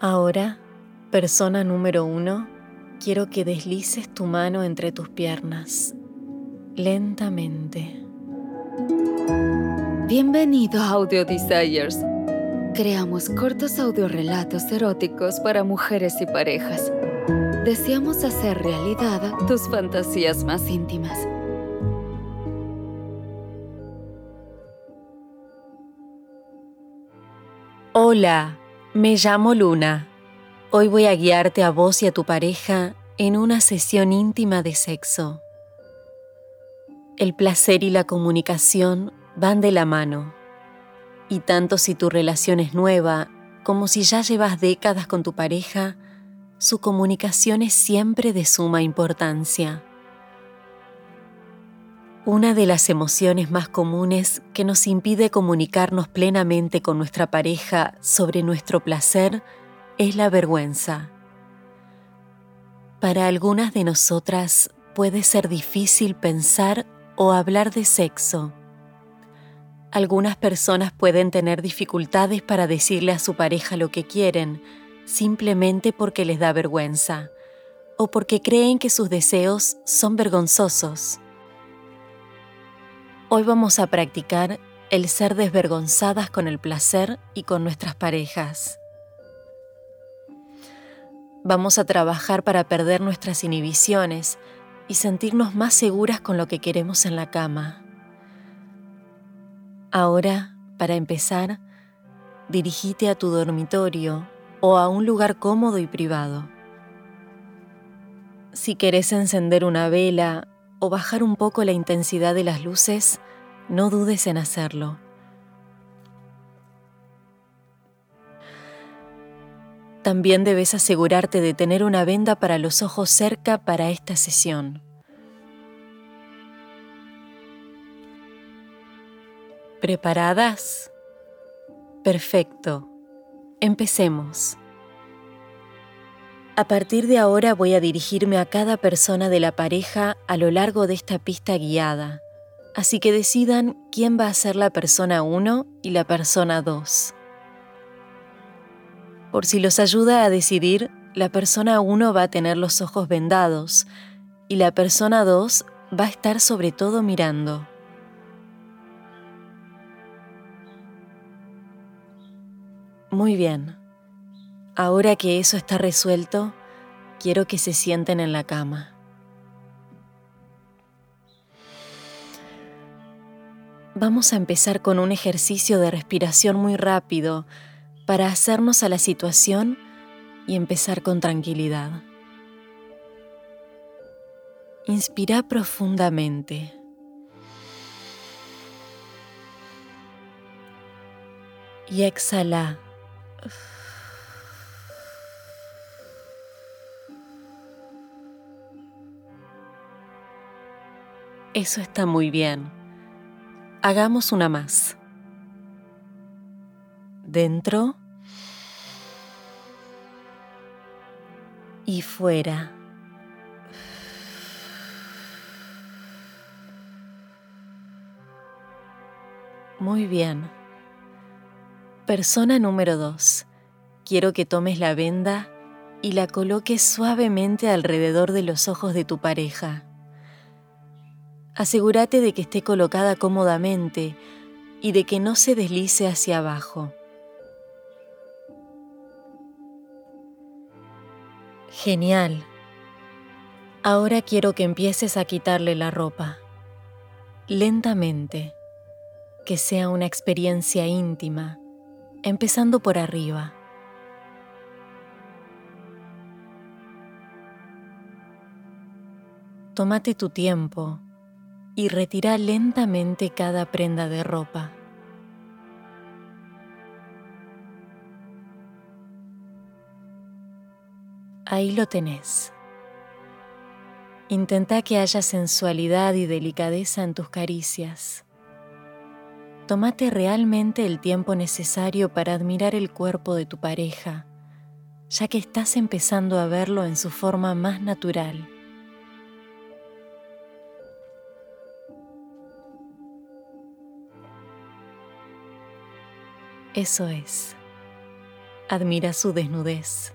Ahora, persona número uno, quiero que deslices tu mano entre tus piernas, lentamente. Bienvenido a Audio Desires. Creamos cortos audiorelatos eróticos para mujeres y parejas. Deseamos hacer realidad tus fantasías más íntimas. Hola, me llamo Luna. Hoy voy a guiarte a vos y a tu pareja en una sesión íntima de sexo. El placer y la comunicación van de la mano. Y tanto si tu relación es nueva como si ya llevas décadas con tu pareja, su comunicación es siempre de suma importancia. Una de las emociones más comunes que nos impide comunicarnos plenamente con nuestra pareja sobre nuestro placer es la vergüenza. Para algunas de nosotras puede ser difícil pensar o hablar de sexo. Algunas personas pueden tener dificultades para decirle a su pareja lo que quieren, simplemente porque les da vergüenza o porque creen que sus deseos son vergonzosos. Hoy vamos a practicar el ser desvergonzadas con el placer y con nuestras parejas. Vamos a trabajar para perder nuestras inhibiciones y sentirnos más seguras con lo que queremos en la cama. Ahora, para empezar, dirigite a tu dormitorio o a un lugar cómodo y privado. Si querés encender una vela o bajar un poco la intensidad de las luces, no dudes en hacerlo. También debes asegurarte de tener una venda para los ojos cerca para esta sesión. ¿Preparadas? Perfecto. Empecemos. A partir de ahora voy a dirigirme a cada persona de la pareja a lo largo de esta pista guiada, así que decidan quién va a ser la persona 1 y la persona 2. Por si los ayuda a decidir, la persona 1 va a tener los ojos vendados y la persona 2 va a estar sobre todo mirando. Muy bien. Ahora que eso está resuelto, quiero que se sienten en la cama. Vamos a empezar con un ejercicio de respiración muy rápido para hacernos a la situación y empezar con tranquilidad. Inspira profundamente. Y exhala Eso está muy bien. Hagamos una más. Dentro y fuera. Muy bien. Persona número 2. Quiero que tomes la venda y la coloques suavemente alrededor de los ojos de tu pareja. Asegúrate de que esté colocada cómodamente y de que no se deslice hacia abajo. Genial. Ahora quiero que empieces a quitarle la ropa. Lentamente. Que sea una experiencia íntima, empezando por arriba. Tómate tu tiempo y retira lentamente cada prenda de ropa. Ahí lo tenés. Intenta que haya sensualidad y delicadeza en tus caricias. Tómate realmente el tiempo necesario para admirar el cuerpo de tu pareja, ya que estás empezando a verlo en su forma más natural. Eso es. Admira su desnudez.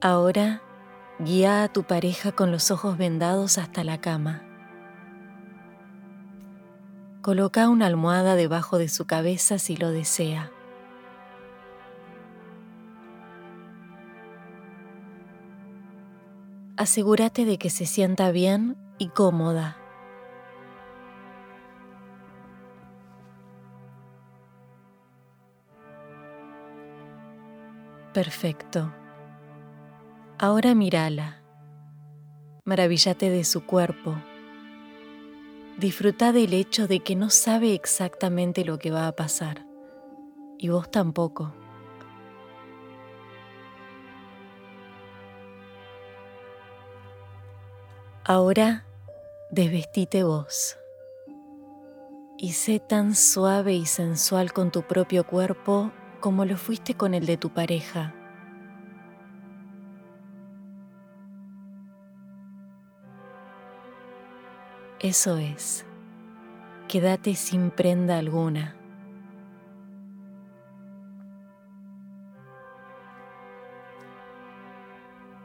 Ahora guía a tu pareja con los ojos vendados hasta la cama. Coloca una almohada debajo de su cabeza si lo desea. Asegúrate de que se sienta bien y cómoda. Perfecto. Ahora mírala. Maravíllate de su cuerpo. Disfruta del hecho de que no sabe exactamente lo que va a pasar. Y vos tampoco. Ahora desvestite vos y sé tan suave y sensual con tu propio cuerpo como lo fuiste con el de tu pareja. Eso es, quédate sin prenda alguna.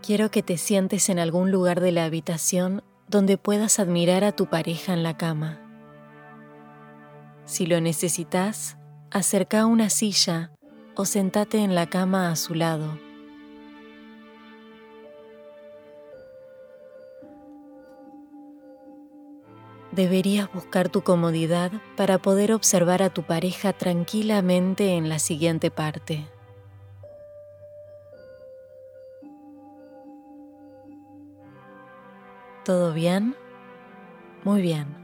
Quiero que te sientes en algún lugar de la habitación donde puedas admirar a tu pareja en la cama. Si lo necesitas, acerca una silla o sentate en la cama a su lado. Deberías buscar tu comodidad para poder observar a tu pareja tranquilamente en la siguiente parte. ¿Todo bien? Muy bien.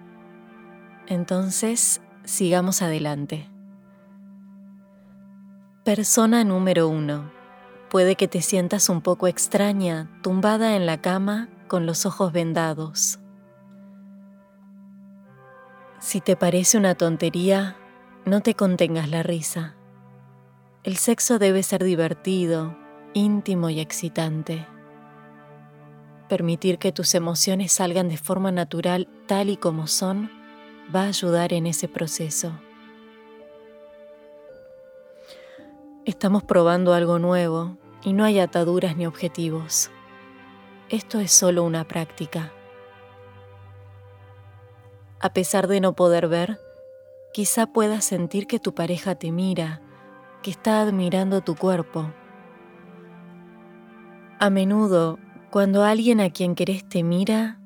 Entonces, sigamos adelante. Persona número uno. Puede que te sientas un poco extraña, tumbada en la cama con los ojos vendados. Si te parece una tontería, no te contengas la risa. El sexo debe ser divertido, íntimo y excitante. Permitir que tus emociones salgan de forma natural tal y como son va a ayudar en ese proceso. Estamos probando algo nuevo y no hay ataduras ni objetivos. Esto es solo una práctica. A pesar de no poder ver, quizá puedas sentir que tu pareja te mira, que está admirando tu cuerpo. A menudo, cuando alguien a quien querés te mira,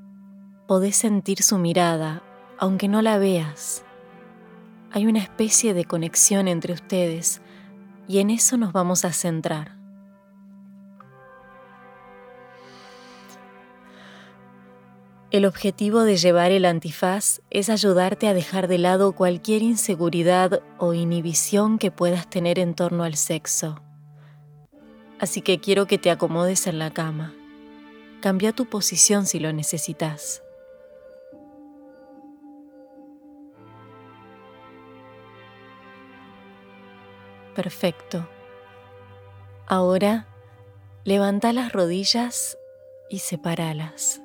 podés sentir su mirada, aunque no la veas. Hay una especie de conexión entre ustedes y en eso nos vamos a centrar. El objetivo de llevar el antifaz es ayudarte a dejar de lado cualquier inseguridad o inhibición que puedas tener en torno al sexo. Así que quiero que te acomodes en la cama. Cambia tu posición si lo necesitas. Perfecto. Ahora levanta las rodillas y sepáralas.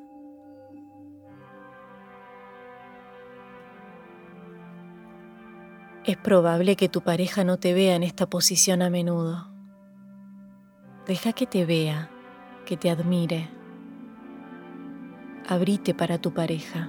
Es probable que tu pareja no te vea en esta posición a menudo. Deja que te vea, que te admire. Abrite para tu pareja.